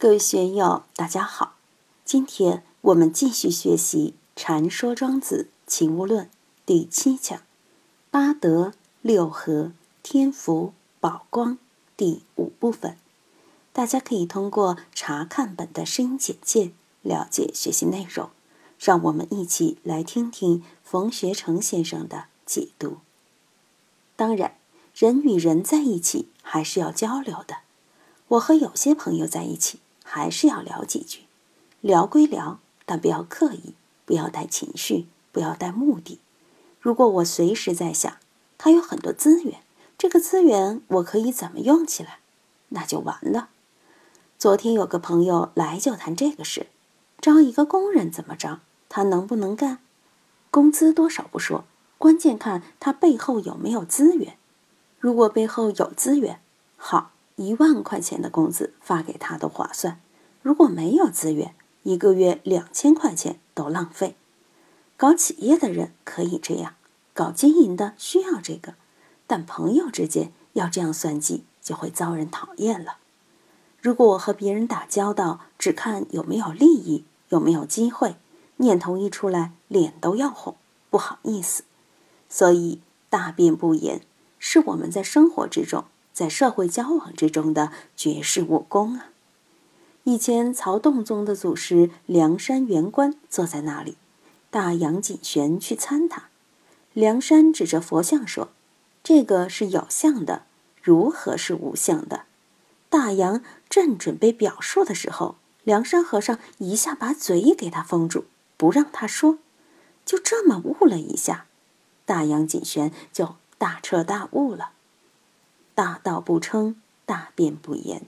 各位学友，大家好！今天我们继续学习《禅说庄子·齐物论》第七讲“八德、六合、天福、宝光”第五部分。大家可以通过查看本的声音简介了解学习内容。让我们一起来听听冯学成先生的解读。当然，人与人在一起还是要交流的。我和有些朋友在一起。还是要聊几句，聊归聊，但不要刻意，不要带情绪，不要带目的。如果我随时在想，他有很多资源，这个资源我可以怎么用起来，那就完了。昨天有个朋友来就谈这个事，招一个工人怎么着，他能不能干？工资多少不说，关键看他背后有没有资源。如果背后有资源，好。一万块钱的工资发给他都划算，如果没有资源，一个月两千块钱都浪费。搞企业的人可以这样，搞经营的需要这个，但朋友之间要这样算计，就会遭人讨厌了。如果我和别人打交道，只看有没有利益，有没有机会，念头一出来，脸都要红，不好意思。所以大辩不言，是我们在生活之中。在社会交往之中的绝世武功啊！以前曹洞宗的祖师梁山元官坐在那里，大杨锦玄去参他。梁山指着佛像说：“这个是有相的，如何是无相的？”大杨正准备表述的时候，梁山和尚一下把嘴给他封住，不让他说。就这么悟了一下，大杨锦玄就大彻大悟了。大道不称，大辩不言。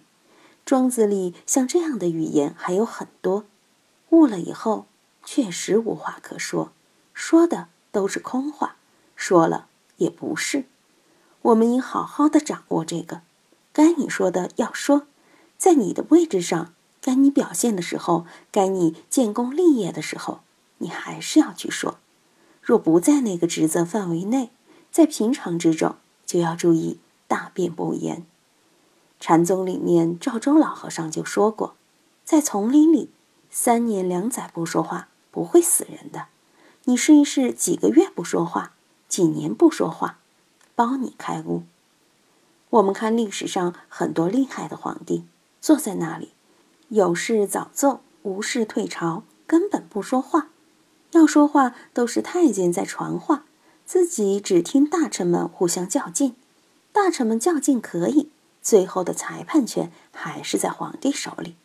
庄子里像这样的语言还有很多。悟了以后，确实无话可说，说的都是空话，说了也不是。我们应好好的掌握这个，该你说的要说，在你的位置上，该你表现的时候，该你建功立业的时候，你还是要去说。若不在那个职责范围内，在平常之中，就要注意。大辩不言。禅宗里面，赵州老和尚就说过，在丛林里，三年两载不说话不会死人的。你试一试，几个月不说话，几年不说话，包你开悟。我们看历史上很多厉害的皇帝，坐在那里，有事早奏，无事退朝，根本不说话。要说话都是太监在传话，自己只听大臣们互相较劲。大臣们较劲可以，最后的裁判权还是在皇帝手里。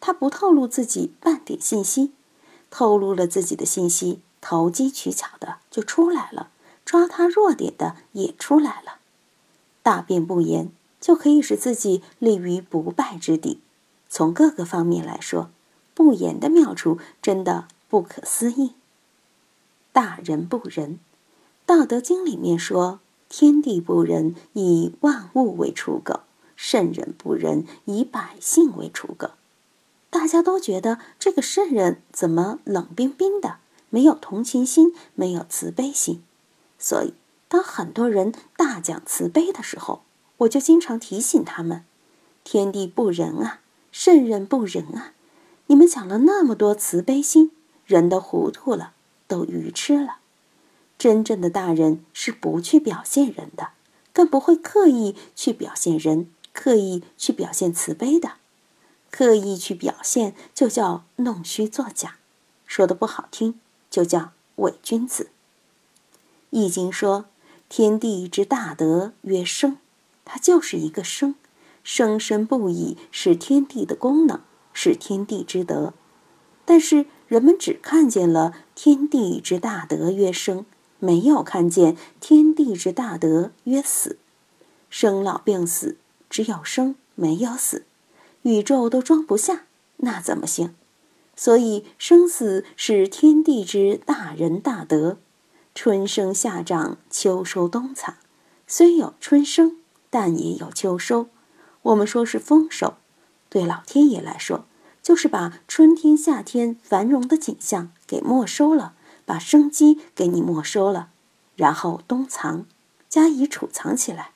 他不透露自己半点信息，透露了自己的信息，投机取巧的就出来了，抓他弱点的也出来了。大辩不言，就可以使自己立于不败之地。从各个方面来说，不言的妙处真的不可思议。大人不仁，《道德经》里面说。天地不仁，以万物为刍狗；圣人不仁，以百姓为刍狗。大家都觉得这个圣人怎么冷冰冰的，没有同情心，没有慈悲心。所以，当很多人大讲慈悲的时候，我就经常提醒他们：天地不仁啊，圣人不仁啊！你们讲了那么多慈悲心，人都糊涂了，都愚痴了。真正的大人是不去表现人的，更不会刻意去表现人，刻意去表现慈悲的。刻意去表现，就叫弄虚作假；说的不好听，就叫伪君子。易经说：“天地之大德曰生”，它就是一个生，生生不已，是天地的功能，是天地之德。但是人们只看见了“天地之大德曰生”。没有看见天地之大德曰死，生老病死，只有生没有死，宇宙都装不下，那怎么行？所以生死是天地之大仁大德。春生夏长，秋收冬藏，虽有春生，但也有秋收。我们说是丰收，对老天爷来说，就是把春天夏天繁荣的景象给没收了。把生机给你没收了，然后冬藏，加以储藏起来，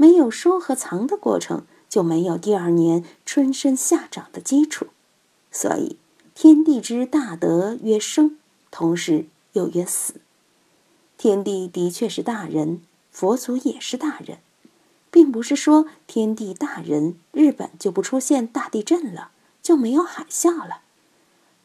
没有收和藏的过程，就没有第二年春生夏长的基础。所以，天地之大德曰生，同时又曰死。天地的确是大人，佛祖也是大人，并不是说天地大人，日本就不出现大地震了，就没有海啸了。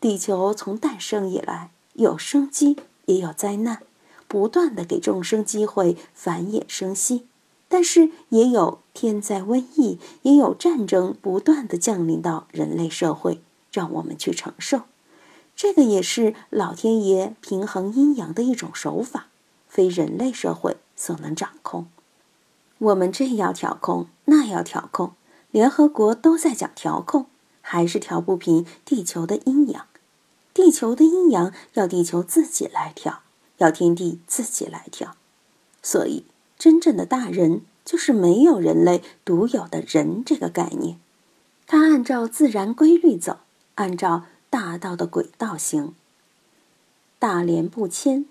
地球从诞生以来，有生机，也有灾难，不断的给众生机会繁衍生息，但是也有天灾瘟疫，也有战争不断的降临到人类社会，让我们去承受。这个也是老天爷平衡阴阳的一种手法。非人类社会所能掌控，我们这要调控，那要调控，联合国都在讲调控，还是调不平地球的阴阳。地球的阴阳要地球自己来调，要天地自己来调。所以，真正的大人就是没有人类独有的人这个概念，他按照自然规律走，按照大道的轨道行，大廉不谦。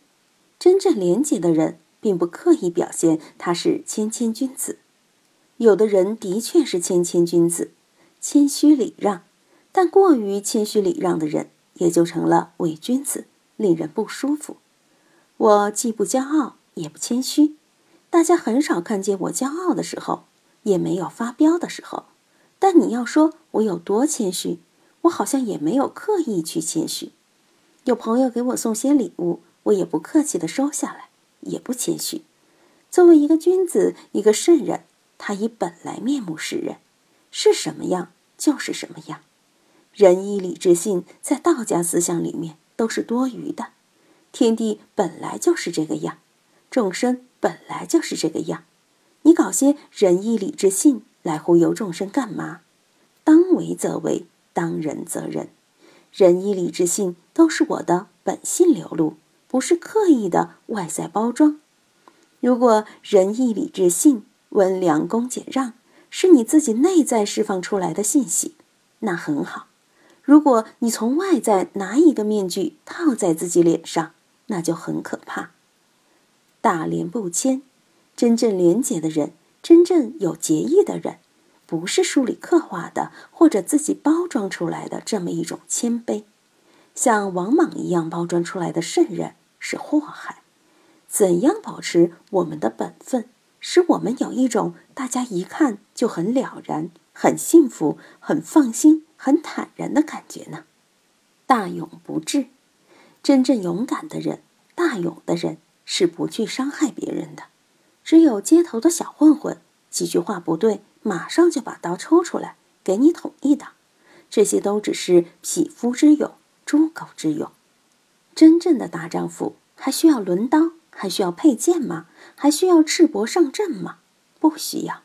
真正廉洁的人，并不刻意表现他是谦谦君子。有的人的确是谦谦君子，谦虚礼让，但过于谦虚礼让的人，也就成了伪君子，令人不舒服。我既不骄傲，也不谦虚，大家很少看见我骄傲的时候，也没有发飙的时候。但你要说我有多谦虚，我好像也没有刻意去谦虚。有朋友给我送些礼物。我也不客气的收下来，也不谦虚。作为一个君子，一个圣人，他以本来面目示人，是什么样就是什么样。仁义礼智信在道家思想里面都是多余的。天地本来就是这个样，众生本来就是这个样。你搞些仁义礼智信来忽悠众生干嘛？当为则为，当仁则仁。仁义礼智信都是我的本性流露。不是刻意的外在包装。如果仁义礼智信、温良恭俭让是你自己内在释放出来的信息，那很好。如果你从外在拿一个面具套在自己脸上，那就很可怕。大廉不谦，真正廉洁的人，真正有节义的人，不是书里刻画的或者自己包装出来的这么一种谦卑，像王莽一样包装出来的圣人。是祸害。怎样保持我们的本分，使我们有一种大家一看就很了然、很幸福、很放心、很坦然的感觉呢？大勇不智，真正勇敢的人、大勇的人是不去伤害别人的。只有街头的小混混，几句话不对，马上就把刀抽出来给你捅一刀。这些都只是匹夫之勇、猪狗之勇。真正的大丈夫还需要抡刀，还需要佩剑吗？还需要赤膊上阵吗？不需要。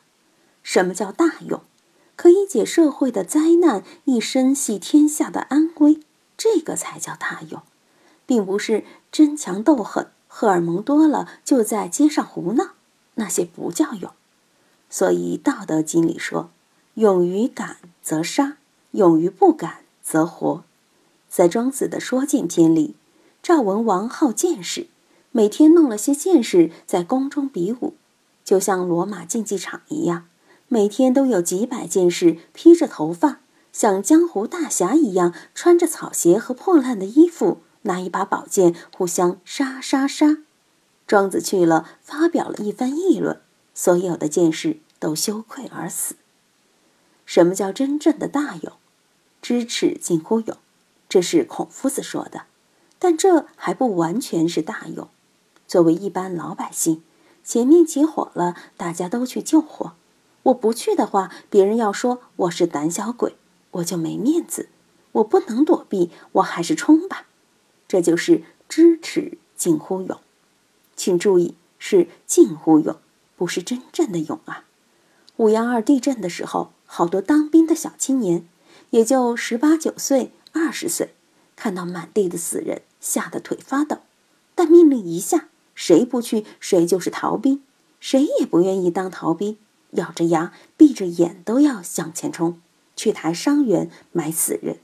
什么叫大勇？可以解社会的灾难，一身系天下的安危，这个才叫大勇，并不是争强斗狠、荷尔蒙多了就在街上胡闹，那些不叫勇。所以《道德经》里说：“勇于敢则杀，勇于不敢则活。”在庄子的《说剑篇》里。赵文王好剑士，每天弄了些剑士在宫中比武，就像罗马竞技场一样，每天都有几百剑士披着头发，像江湖大侠一样，穿着草鞋和破烂的衣服，拿一把宝剑互相杀杀杀。庄子去了，发表了一番议论，所有的剑士都羞愧而死。什么叫真正的大勇？知耻近乎勇，这是孔夫子说的。但这还不完全是大勇。作为一般老百姓，前面起火了，大家都去救火。我不去的话，别人要说我是胆小鬼，我就没面子。我不能躲避，我还是冲吧。这就是知耻近乎勇。请注意，是近乎勇，不是真正的勇啊。五幺二地震的时候，好多当兵的小青年，也就十八九岁、二十岁，看到满地的死人。吓得腿发抖，但命令一下，谁不去，谁就是逃兵，谁也不愿意当逃兵，咬着牙，闭着眼都要向前冲，去抬伤员，埋死人。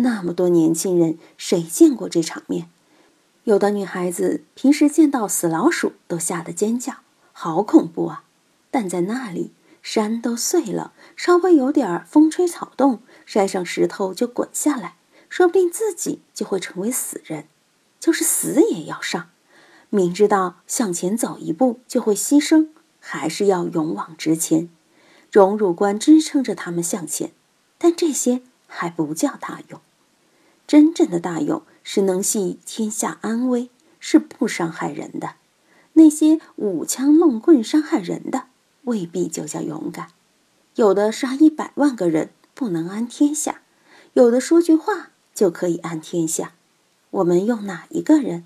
那么多年轻人，谁见过这场面？有的女孩子平时见到死老鼠都吓得尖叫，好恐怖啊！但在那里，山都碎了，稍微有点风吹草动，山上石头就滚下来，说不定自己就会成为死人，就是死也要上。明知道向前走一步就会牺牲，还是要勇往直前。荣辱观支撑着他们向前，但这些还不叫大勇。真正的大勇是能系天下安危，是不伤害人的。那些舞枪弄棍伤害人的，未必就叫勇敢。有的杀一百万个人不能安天下，有的说句话就可以安天下。我们用哪一个人？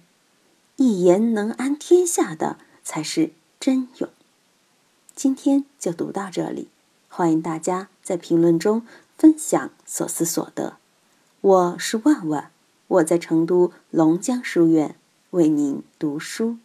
一言能安天下的才是真勇。今天就读到这里，欢迎大家在评论中分享所思所得。我是万万，我在成都龙江书院为您读书。